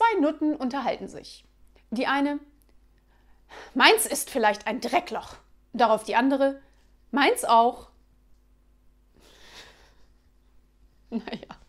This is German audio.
Zwei Nutten unterhalten sich. Die eine, meins ist vielleicht ein Dreckloch. Darauf die andere, meins auch. Naja.